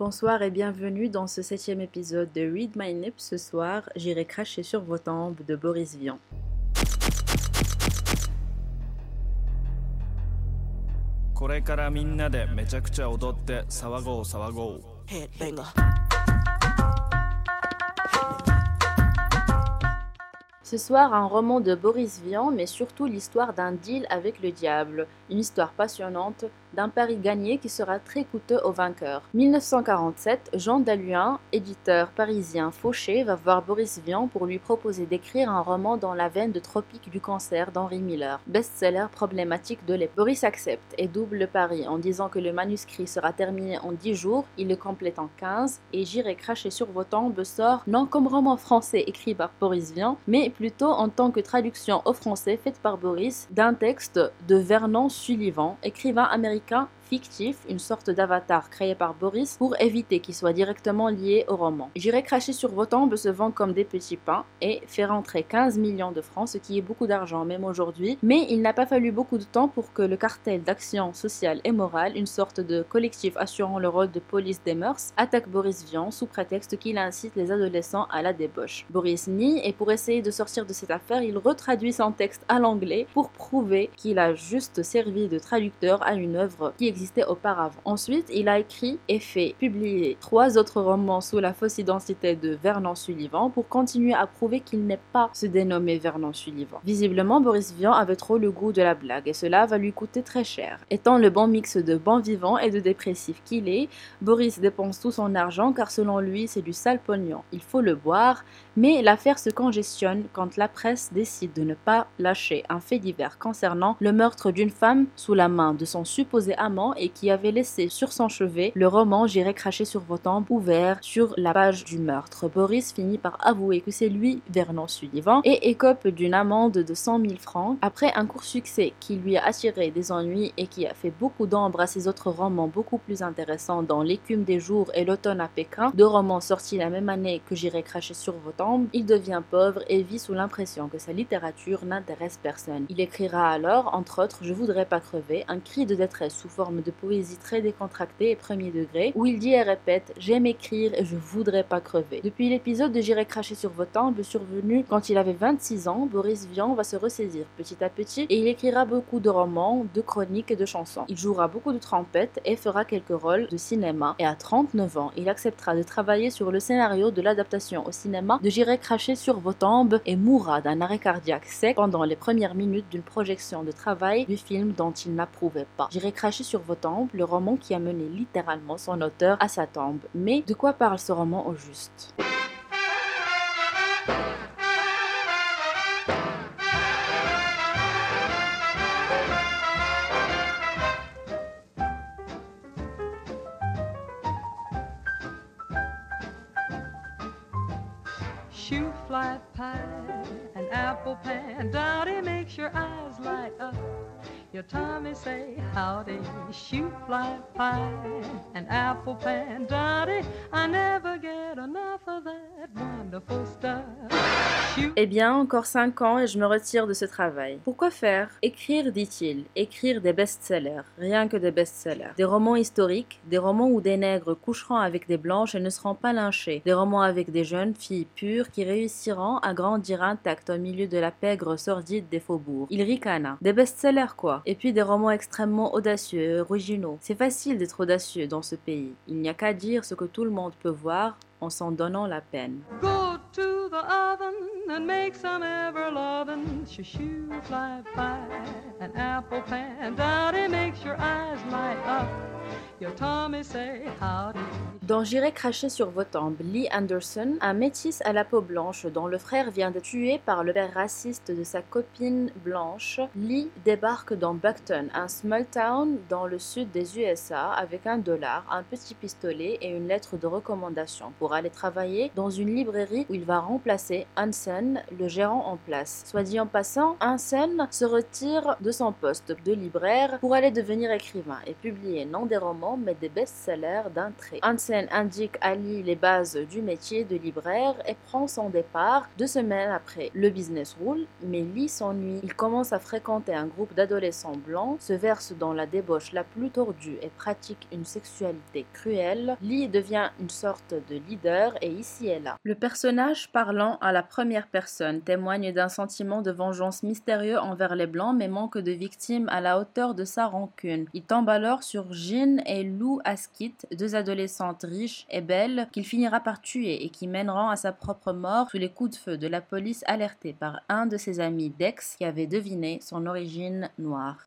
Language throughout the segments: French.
Bonsoir et bienvenue dans ce septième épisode de Read My Lips. Ce soir, j'irai cracher sur vos tombes de Boris Vian. Ce soir, un roman de Boris Vian, mais surtout l'histoire d'un deal avec le diable. Une histoire passionnante d'un pari gagné qui sera très coûteux au vainqueur. 1947, Jean Daluin, éditeur parisien fauché, va voir Boris Vian pour lui proposer d'écrire un roman dans la veine de Tropique du cancer d'Henry Miller, best-seller problématique de l'époque. Boris accepte et double le pari en disant que le manuscrit sera terminé en 10 jours, il le complète en 15 et J'irai cracher sur vos tombes sort non comme roman français écrit par Boris Vian, mais plutôt en tant que traduction au français faite par Boris d'un texte de Vernon Sullivan, écrivain américain américain fictif, une sorte d'avatar créé par Boris pour éviter qu'il soit directement lié au roman. J'irai cracher sur vos tombes se vend comme des petits pains et fait rentrer 15 millions de francs, ce qui est beaucoup d'argent même aujourd'hui, mais il n'a pas fallu beaucoup de temps pour que le cartel d'action sociale et morale, une sorte de collectif assurant le rôle de police des mœurs, attaque Boris Vian sous prétexte qu'il incite les adolescents à la débauche. Boris nie et pour essayer de sortir de cette affaire, il retraduit son texte à l'anglais pour prouver qu'il a juste servi de traducteur à une œuvre qui existe auparavant. Ensuite, il a écrit et fait publier trois autres romans sous la fausse identité de Vernon Sullivan pour continuer à prouver qu'il n'est pas se dénommer Vernon Sullivan. Visiblement, Boris Vian avait trop le goût de la blague et cela va lui coûter très cher. Étant le bon mix de bon vivant et de dépressif qu'il est, Boris dépense tout son argent car selon lui, c'est du sale pognon. Il faut le boire, mais l'affaire se congestionne quand la presse décide de ne pas lâcher un fait divers concernant le meurtre d'une femme sous la main de son supposé amant et qui avait laissé sur son chevet le roman J'irai cracher sur vos tempes ouvert sur la page du meurtre. Boris finit par avouer que c'est lui, Vernon Sullivan, et écope d'une amende de 100 000 francs après un court succès qui lui a attiré des ennuis et qui a fait beaucoup d'ombre à ses autres romans beaucoup plus intéressants dans L'écume des jours et L'automne à Pékin, deux romans sortis la même année que J'irai cracher sur vos tempes, il devient pauvre et vit sous l'impression que sa littérature n'intéresse personne. Il écrira alors, entre autres, Je voudrais pas crever, un cri de détresse sous forme de poésie très décontractée et premier degré, où il dit et répète J'aime écrire et je voudrais pas crever. Depuis l'épisode de J'irai cracher sur vos tempes, survenu quand il avait 26 ans, Boris Vian va se ressaisir petit à petit et il écrira beaucoup de romans, de chroniques et de chansons. Il jouera beaucoup de trompette et fera quelques rôles de cinéma. Et à 39 ans, il acceptera de travailler sur le scénario de l'adaptation au cinéma de J'irai cracher sur vos tombes et mourra d'un arrêt cardiaque sec pendant les premières minutes d'une projection de travail du film dont il n'approuvait pas. J'irai cracher sur vos le roman qui a mené littéralement son auteur à sa tombe. Mais de quoi parle ce roman au juste? Apple pan, Dottie makes your eyes light up. Your Tommy say howdy, shoot fly pie, an apple pan, Dottie. I never get enough Eh bien, encore 5 ans et je me retire de ce travail. Pourquoi faire? Écrire, dit-il. Écrire des best-sellers. Rien que des best-sellers. Des romans historiques, des romans où des nègres coucheront avec des blanches et ne seront pas lynchés. Des romans avec des jeunes filles pures qui réussiront à grandir intactes au milieu de la pègre sordide des faubourgs. Il ricana. Des best-sellers quoi. Et puis des romans extrêmement audacieux et originaux. C'est facile d'être audacieux dans ce pays. Il n'y a qu'à dire ce que tout le monde peut voir en s'en donnant la peine. Go to the oven and make some ever lovin' shoe fly pie, an apple pan, Dottie makes your eyes light up. Your Tommy say howdy. Dans J'irai cracher sur vos tombes, Lee Anderson, un métis à la peau blanche dont le frère vient d'être tué par le père raciste de sa copine blanche, Lee débarque dans Buckton, un small town dans le sud des USA, avec un dollar, un petit pistolet et une lettre de recommandation pour aller travailler dans une librairie où il va remplacer Hansen, le gérant en place. Soit dit en passant, Hansen se retire de son poste de libraire pour aller devenir écrivain et publier non des romans mais des best-sellers d'un trait. Indique à Lee les bases du métier de libraire et prend son départ deux semaines après. Le business roule, mais Lee s'ennuie. Il commence à fréquenter un groupe d'adolescents blancs, se verse dans la débauche la plus tordue et pratique une sexualité cruelle. Lee devient une sorte de leader et ici et là. Le personnage parlant à la première personne témoigne d'un sentiment de vengeance mystérieux envers les blancs mais manque de victimes à la hauteur de sa rancune. Il tombe alors sur Jean et Lou Askit, deux adolescentes riches et belles qu'il finira par tuer et qui mèneront à sa propre mort sous les coups de feu de la police alertée par un de ses amis Dex qui avait deviné son origine noire.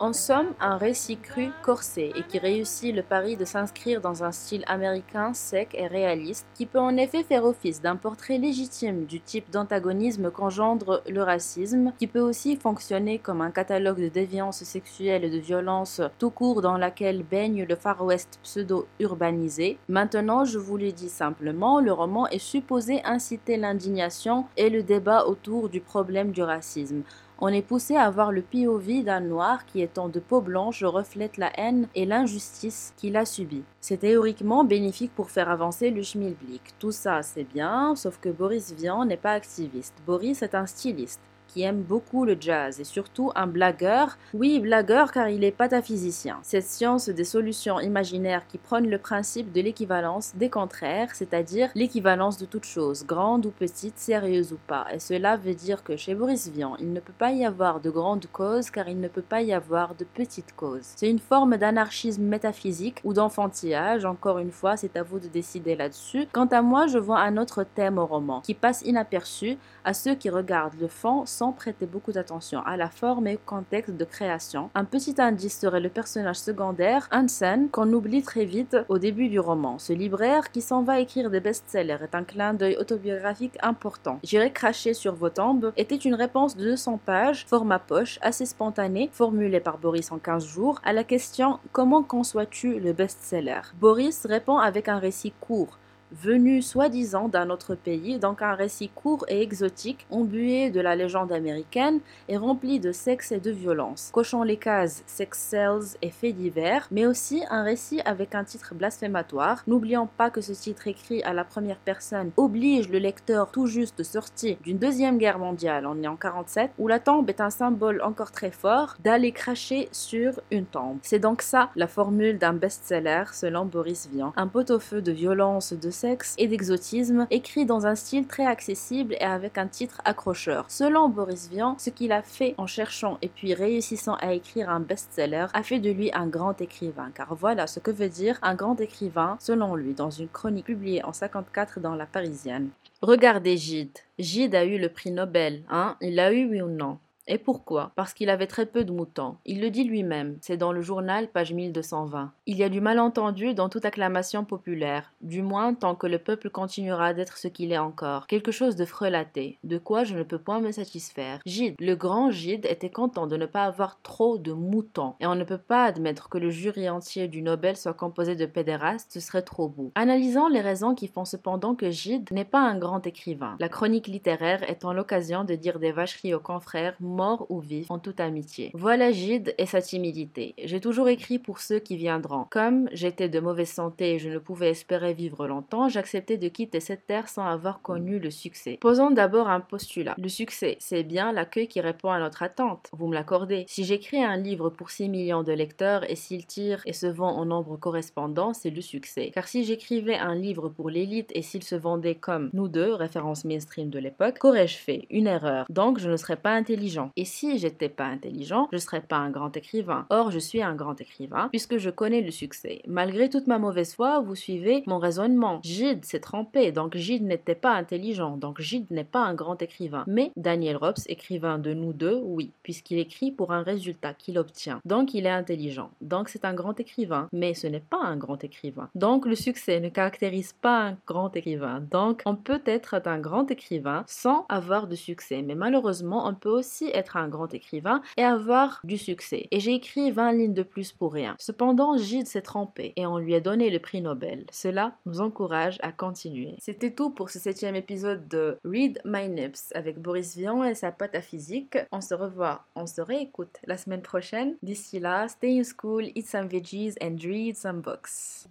En somme, un récit cru, corsé et qui réussit le pari de s'inscrire dans un style américain sec et réaliste, qui peut en effet faire office d'un portrait légitime du type d'antagonisme qu'engendre le racisme, qui peut aussi fonctionner comme un catalogue de déviance sexuelle et de violence tout court dans laquelle baigne le Far West pseudo-urbanisé. Maintenant, je vous le dis simplement, le roman est supposé inciter l'indignation et le débat autour du problème du racisme on est poussé à voir le POV d'un noir qui, étant de peau blanche, reflète la haine et l'injustice qu'il a subie. C'est théoriquement bénéfique pour faire avancer le schmilblick. Tout ça, c'est bien, sauf que Boris Vian n'est pas activiste. Boris est un styliste qui aime beaucoup le jazz et surtout un blagueur. Oui, blagueur car il est pataphysicien. Cette science des solutions imaginaires qui prône le principe de l'équivalence des contraires, c'est-à-dire l'équivalence de toute chose, grande ou petite, sérieuse ou pas. Et cela veut dire que chez Boris Vian, il ne peut pas y avoir de grandes causes car il ne peut pas y avoir de petites causes. C'est une forme d'anarchisme métaphysique ou d'enfantillage, encore une fois, c'est à vous de décider là-dessus. Quant à moi, je vois un autre thème au roman qui passe inaperçu à ceux qui regardent le fond sans prêter beaucoup d'attention à la forme et au contexte de création. Un petit indice serait le personnage secondaire, Hansen, qu'on oublie très vite au début du roman. Ce libraire qui s'en va écrire des best-sellers est un clin d'œil autobiographique important. J'irai cracher sur vos tombes était une réponse de 200 pages, format poche, assez spontanée, formulée par Boris en 15 jours, à la question Comment conçois-tu le best-seller? Boris répond avec un récit court, venu soi-disant d'un autre pays, donc un récit court et exotique, embué de la légende américaine et rempli de sexe et de violence, cochant les cases sex sells et faits divers, mais aussi un récit avec un titre blasphématoire. N'oublions pas que ce titre écrit à la première personne oblige le lecteur tout juste sorti d'une deuxième guerre mondiale, on est en 47, où la tombe est un symbole encore très fort d'aller cracher sur une tombe. C'est donc ça la formule d'un best-seller selon Boris Vian, un pot-au-feu de violence, de sexe et d'exotisme, écrit dans un style très accessible et avec un titre accrocheur. Selon Boris Vian, ce qu'il a fait en cherchant et puis réussissant à écrire un best-seller a fait de lui un grand écrivain, car voilà ce que veut dire un grand écrivain selon lui dans une chronique publiée en 54 dans La Parisienne. Regardez Gide. Gide a eu le prix Nobel, hein? Il l'a eu oui ou non? Et pourquoi? Parce qu'il avait très peu de moutons. Il le dit lui-même, c'est dans le journal, page 1220. Il y a du malentendu dans toute acclamation populaire, du moins tant que le peuple continuera d'être ce qu'il est encore. Quelque chose de frelaté, de quoi je ne peux point me satisfaire. Gide, le grand Gide, était content de ne pas avoir trop de moutons, et on ne peut pas admettre que le jury entier du Nobel soit composé de pédérastes, ce serait trop beau. Analysons les raisons qui font cependant que Gide n'est pas un grand écrivain. La chronique littéraire étant l'occasion de dire des vacheries aux confrères mort ou vif, en toute amitié. Voilà Gide et sa timidité. J'ai toujours écrit pour ceux qui viendront. Comme j'étais de mauvaise santé et je ne pouvais espérer vivre longtemps, j'acceptais de quitter cette terre sans avoir connu le succès. Posons d'abord un postulat. Le succès, c'est bien l'accueil qui répond à notre attente. Vous me l'accordez. Si j'écris un livre pour 6 millions de lecteurs et s'il tire et se vend en nombre correspondant, c'est le succès. Car si j'écrivais un livre pour l'élite et s'il se vendait comme nous deux, référence mainstream de l'époque, qu'aurais-je fait? Une erreur. Donc je ne serais pas intelligent. Et si j'étais pas intelligent, je serais pas un grand écrivain. Or, je suis un grand écrivain puisque je connais le succès. Malgré toute ma mauvaise foi, vous suivez mon raisonnement. Gide s'est trompé, donc Gide n'était pas intelligent, donc Gide n'est pas un grand écrivain. Mais Daniel Robs, écrivain de nous deux, oui, puisqu'il écrit pour un résultat qu'il obtient. Donc il est intelligent. Donc c'est un grand écrivain, mais ce n'est pas un grand écrivain. Donc le succès ne caractérise pas un grand écrivain. Donc on peut être un grand écrivain sans avoir de succès, mais malheureusement on peut aussi être un grand écrivain et avoir du succès. Et j'ai écrit 20 lignes de plus pour rien. Cependant, Gide s'est trompé et on lui a donné le prix Nobel. Cela nous encourage à continuer. C'était tout pour ce septième épisode de Read My Nips avec Boris Vian et sa pâte à physique. On se revoit, on se réécoute la semaine prochaine. D'ici là, stay in school, eat some veggies and read some books.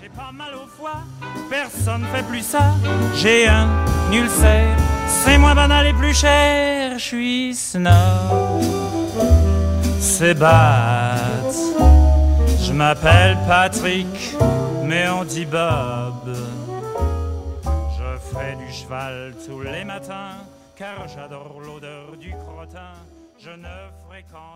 J'ai pas mal au foie, personne fait plus ça. J'ai un ulcère, c'est moins banal et plus cher. Snob, c'est. Je m'appelle Patrick, mais on dit Bob. Je ferai du cheval tous les matins, car j'adore l'odeur du crottin. Je ne fréquente